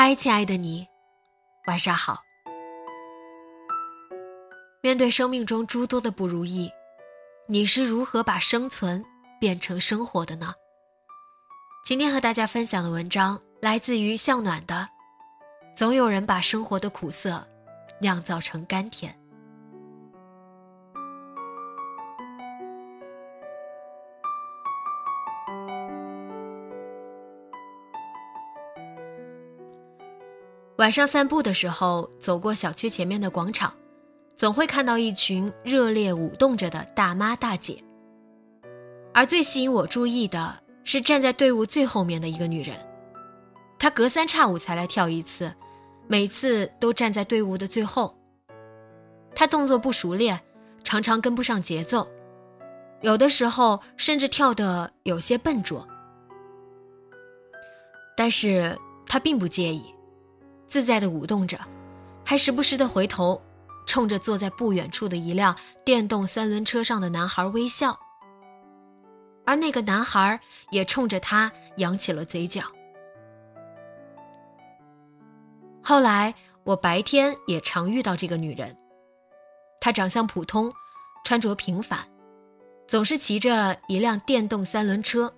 嗨，亲爱的你，晚上好。面对生命中诸多的不如意，你是如何把生存变成生活的呢？今天和大家分享的文章来自于向暖的。总有人把生活的苦涩酿造成甘甜。晚上散步的时候，走过小区前面的广场，总会看到一群热烈舞动着的大妈大姐。而最吸引我注意的是站在队伍最后面的一个女人，她隔三差五才来跳一次，每次都站在队伍的最后。她动作不熟练，常常跟不上节奏，有的时候甚至跳得有些笨拙。但是她并不介意。自在的舞动着，还时不时的回头，冲着坐在不远处的一辆电动三轮车上的男孩微笑。而那个男孩也冲着他扬起了嘴角。后来我白天也常遇到这个女人，她长相普通，穿着平凡，总是骑着一辆电动三轮车，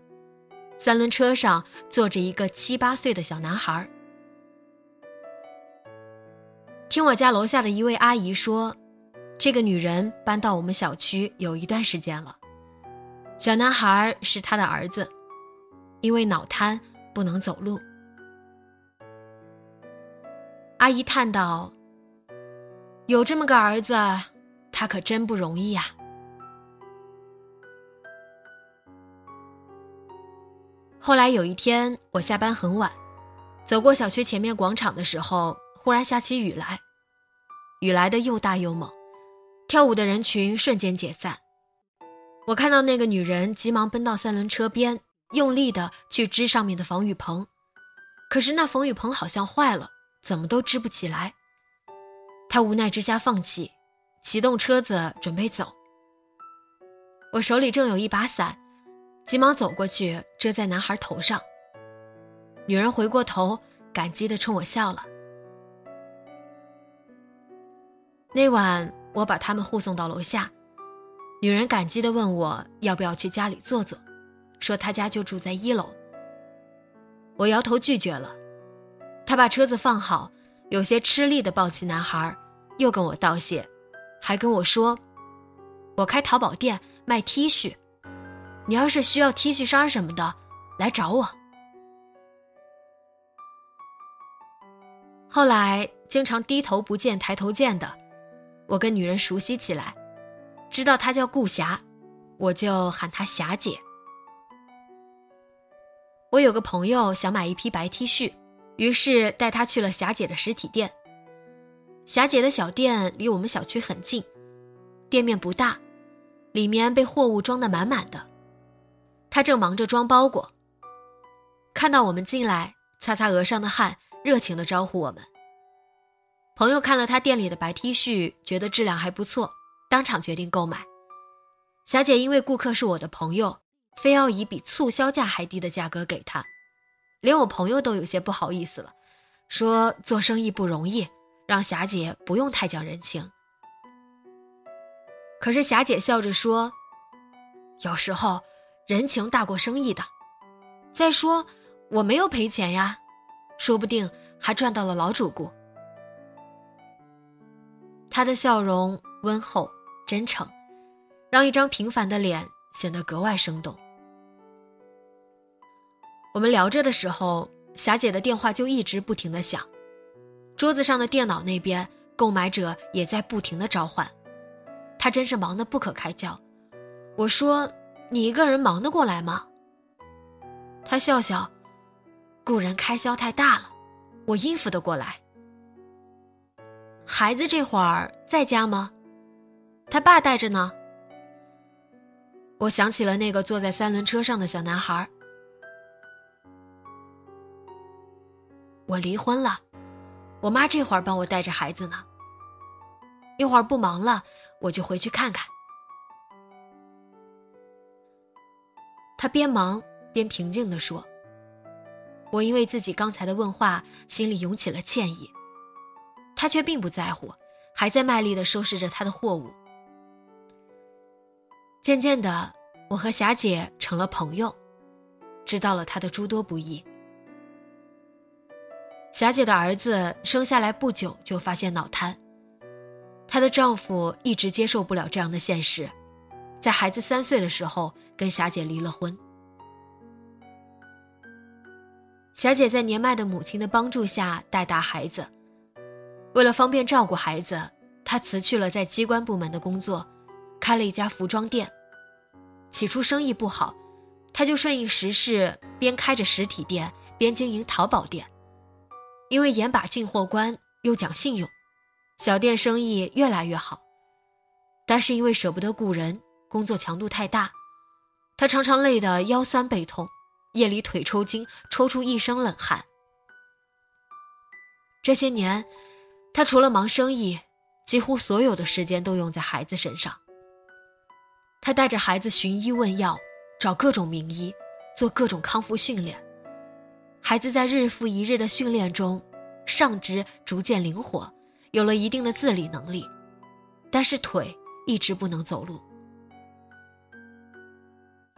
三轮车上坐着一个七八岁的小男孩。听我家楼下的一位阿姨说，这个女人搬到我们小区有一段时间了。小男孩是她的儿子，因为脑瘫不能走路。阿姨叹道：“有这么个儿子，他可真不容易呀。”后来有一天，我下班很晚，走过小区前面广场的时候。忽然下起雨来，雨来的又大又猛，跳舞的人群瞬间解散。我看到那个女人急忙奔到三轮车边，用力的去支上面的防雨棚，可是那防雨棚好像坏了，怎么都支不起来。她无奈之下放弃，启动车子准备走。我手里正有一把伞，急忙走过去遮在男孩头上。女人回过头，感激的冲我笑了。那晚，我把他们护送到楼下，女人感激地问我要不要去家里坐坐，说她家就住在一楼。我摇头拒绝了。她把车子放好，有些吃力地抱起男孩，又跟我道谢，还跟我说：“我开淘宝店卖 T 恤，你要是需要 T 恤衫什么的，来找我。”后来经常低头不见抬头见的。我跟女人熟悉起来，知道她叫顾霞，我就喊她霞姐。我有个朋友想买一批白 T 恤，于是带她去了霞姐的实体店。霞姐的小店离我们小区很近，店面不大，里面被货物装得满满的。她正忙着装包裹，看到我们进来，擦擦额上的汗，热情地招呼我们。朋友看了他店里的白 T 恤，觉得质量还不错，当场决定购买。霞姐因为顾客是我的朋友，非要以比促销价还低的价格给他，连我朋友都有些不好意思了，说做生意不容易，让霞姐不用太讲人情。可是霞姐笑着说：“有时候人情大过生意的。再说我没有赔钱呀，说不定还赚到了老主顾。”他的笑容温厚真诚，让一张平凡的脸显得格外生动。我们聊着的时候，霞姐的电话就一直不停的响，桌子上的电脑那边，购买者也在不停的召唤，她真是忙得不可开交。我说：“你一个人忙得过来吗？”她笑笑：“雇人开销太大了，我应付得过来。”孩子这会儿在家吗？他爸带着呢。我想起了那个坐在三轮车上的小男孩。我离婚了，我妈这会儿帮我带着孩子呢。一会儿不忙了，我就回去看看。他边忙边平静地说：“我因为自己刚才的问话，心里涌起了歉意。”他却并不在乎，还在卖力地收拾着他的货物。渐渐的，我和霞姐成了朋友，知道了他的诸多不易。霞姐的儿子生下来不久就发现脑瘫，她的丈夫一直接受不了这样的现实，在孩子三岁的时候跟霞姐离了婚。霞姐在年迈的母亲的帮助下带大孩子。为了方便照顾孩子，她辞去了在机关部门的工作，开了一家服装店。起初生意不好，她就顺应时势，边开着实体店，边经营淘宝店。因为严把进货关，又讲信用，小店生意越来越好。但是因为舍不得雇人，工作强度太大，她常常累得腰酸背痛，夜里腿抽筋，抽出一身冷汗。这些年。他除了忙生意，几乎所有的时间都用在孩子身上。他带着孩子寻医问药，找各种名医，做各种康复训练。孩子在日复一日的训练中，上肢逐渐灵活，有了一定的自理能力，但是腿一直不能走路。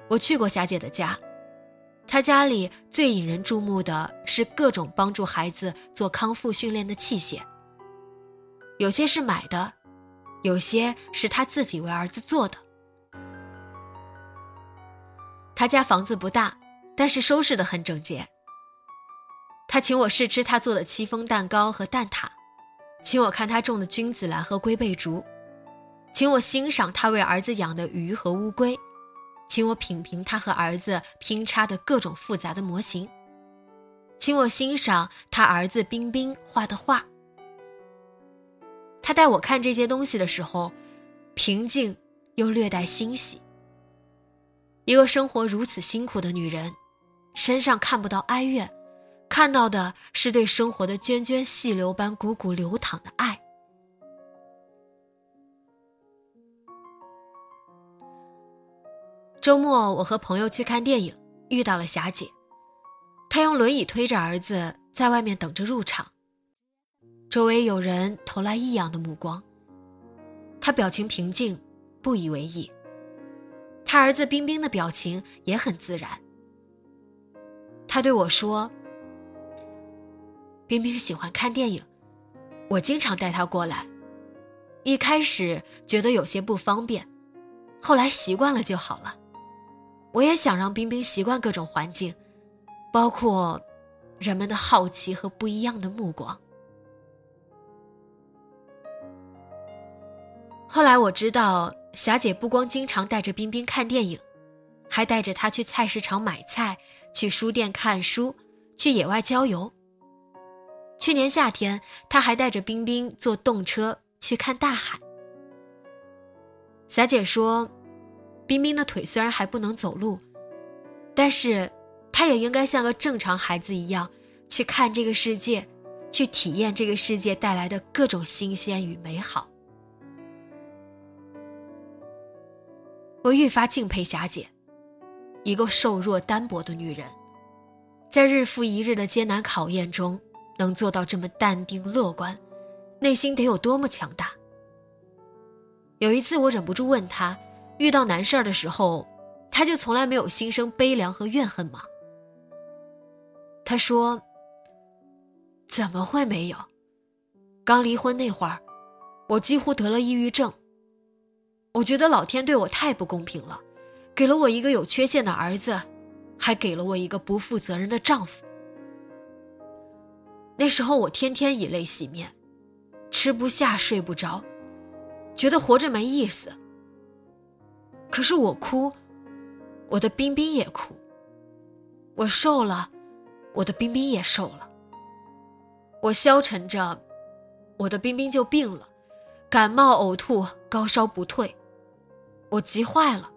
我去过霞姐的家，她家里最引人注目的是各种帮助孩子做康复训练的器械。有些是买的，有些是他自己为儿子做的。他家房子不大，但是收拾的很整洁。他请我试吃他做的戚风蛋糕和蛋挞，请我看他种的君子兰和龟背竹，请我欣赏他为儿子养的鱼和乌龟，请我品评他和儿子拼插的各种复杂的模型，请我欣赏他儿子冰冰画的画。他带我看这些东西的时候，平静又略带欣喜。一个生活如此辛苦的女人，身上看不到哀怨，看到的是对生活的涓涓细流般汩汩流淌的爱。周末，我和朋友去看电影，遇到了霞姐，她用轮椅推着儿子在外面等着入场。周围有人投来异样的目光。他表情平静，不以为意。他儿子冰冰的表情也很自然。他对我说：“冰冰喜欢看电影，我经常带他过来。一开始觉得有些不方便，后来习惯了就好了。我也想让冰冰习惯各种环境，包括人们的好奇和不一样的目光。”后来我知道，霞姐不光经常带着冰冰看电影，还带着她去菜市场买菜，去书店看书，去野外郊游。去年夏天，她还带着冰冰坐动车去看大海。霞姐说，冰冰的腿虽然还不能走路，但是她也应该像个正常孩子一样，去看这个世界，去体验这个世界带来的各种新鲜与美好。我愈发敬佩霞姐，一个瘦弱单薄的女人，在日复一日的艰难考验中，能做到这么淡定乐观，内心得有多么强大。有一次，我忍不住问她，遇到难事儿的时候，她就从来没有心生悲凉和怨恨吗？她说：“怎么会没有？刚离婚那会儿，我几乎得了抑郁症。我觉得老天对我太不公平了，给了我一个有缺陷的儿子，还给了我一个不负责任的丈夫。那时候我天天以泪洗面，吃不下睡不着，觉得活着没意思。可是我哭，我的冰冰也哭。我瘦了，我的冰冰也瘦了。我消沉着，我的冰冰就病了，感冒、呕吐、高烧不退。我急坏了，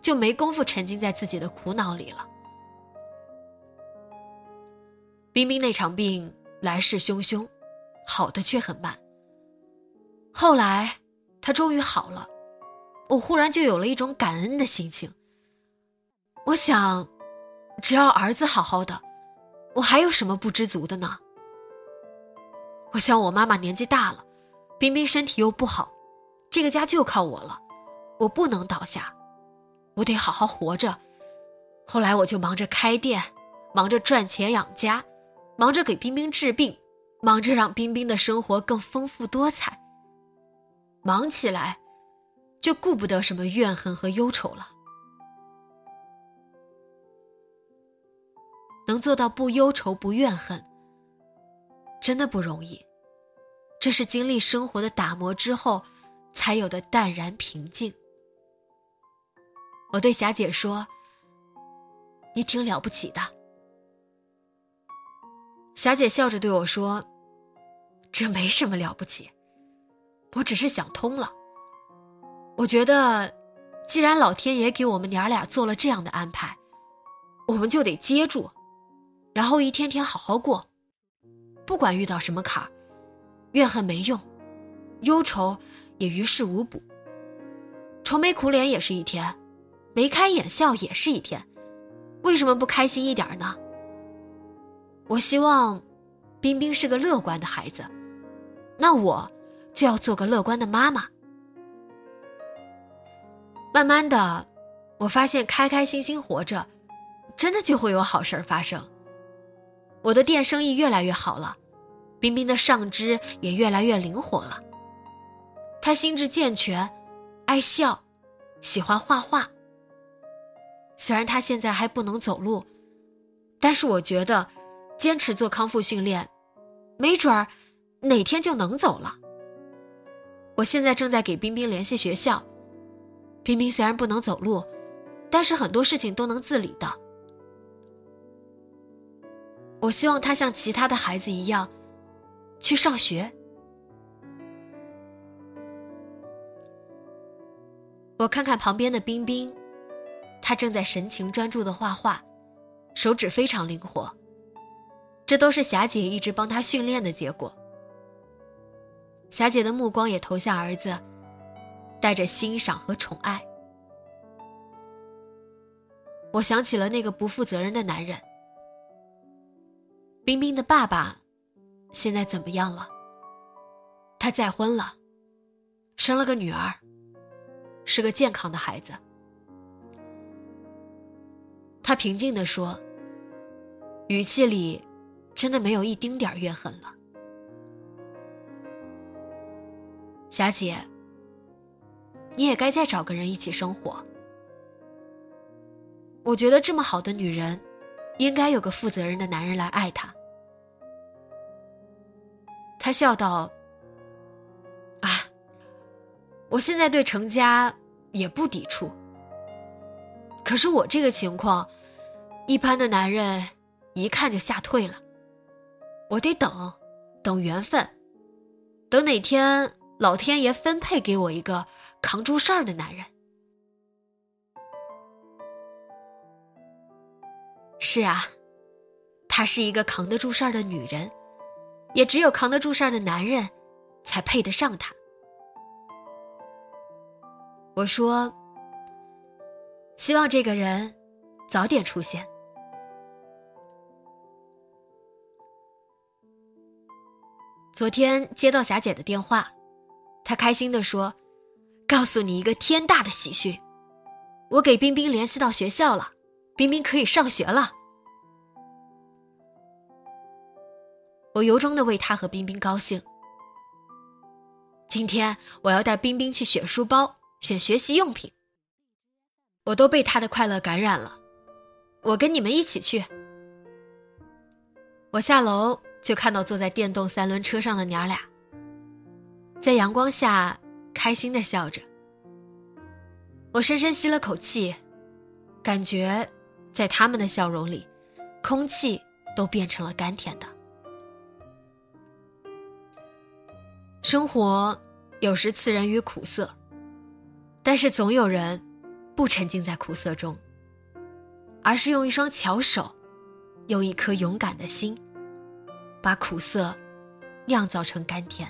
就没工夫沉浸在自己的苦恼里了。冰冰那场病来势汹汹，好的却很慢。后来，他终于好了，我忽然就有了一种感恩的心情。我想，只要儿子好好的，我还有什么不知足的呢？我想，我妈妈年纪大了，冰冰身体又不好，这个家就靠我了。我不能倒下，我得好好活着。后来我就忙着开店，忙着赚钱养家，忙着给冰冰治病，忙着让冰冰的生活更丰富多彩。忙起来，就顾不得什么怨恨和忧愁了。能做到不忧愁、不怨恨，真的不容易。这是经历生活的打磨之后，才有的淡然平静。我对霞姐说：“你挺了不起的。”霞姐笑着对我说：“这没什么了不起，我只是想通了。我觉得，既然老天爷给我们娘俩做了这样的安排，我们就得接住，然后一天天好好过。不管遇到什么坎儿，怨恨没用，忧愁也于事无补。愁眉苦脸也是一天。”眉开眼笑也是一天，为什么不开心一点呢？我希望，冰冰是个乐观的孩子，那我就要做个乐观的妈妈。慢慢的，我发现开开心心活着，真的就会有好事儿发生。我的店生意越来越好了，冰冰的上肢也越来越灵活了。他心智健全，爱笑，喜欢画画。虽然他现在还不能走路，但是我觉得，坚持做康复训练，没准儿哪天就能走了。我现在正在给冰冰联系学校，冰冰虽然不能走路，但是很多事情都能自理的。我希望他像其他的孩子一样，去上学。我看看旁边的冰冰。他正在神情专注的画画，手指非常灵活。这都是霞姐一直帮他训练的结果。霞姐的目光也投向儿子，带着欣赏和宠爱。我想起了那个不负责任的男人。冰冰的爸爸，现在怎么样了？他再婚了，生了个女儿，是个健康的孩子。他平静地说，语气里真的没有一丁点怨恨了。霞姐，你也该再找个人一起生活。我觉得这么好的女人，应该有个负责任的男人来爱她。他笑道：“啊，我现在对成家也不抵触。”可是我这个情况，一般的男人一看就吓退了。我得等，等缘分，等哪天老天爷分配给我一个扛住事儿的男人。是啊，她是一个扛得住事儿的女人，也只有扛得住事儿的男人，才配得上她。我说。希望这个人早点出现。昨天接到霞姐的电话，她开心的说：“告诉你一个天大的喜讯，我给冰冰联系到学校了，冰冰可以上学了。”我由衷的为她和冰冰高兴。今天我要带冰冰去选书包、选学习用品。我都被他的快乐感染了，我跟你们一起去。我下楼就看到坐在电动三轮车上的娘俩，在阳光下开心的笑着。我深深吸了口气，感觉在他们的笑容里，空气都变成了甘甜的。生活有时刺人于苦涩，但是总有人。不沉浸在苦涩中，而是用一双巧手，用一颗勇敢的心，把苦涩酿造成甘甜。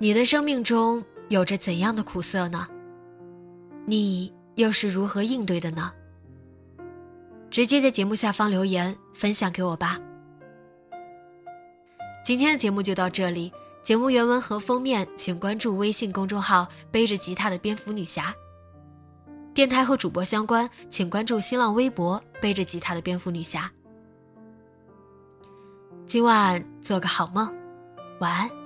你的生命中有着怎样的苦涩呢？你又是如何应对的呢？直接在节目下方留言分享给我吧。今天的节目就到这里，节目原文和封面请关注微信公众号“背着吉他的蝙蝠女侠”。电台和主播相关，请关注新浪微博“背着吉他的蝙蝠女侠”。今晚做个好梦，晚安。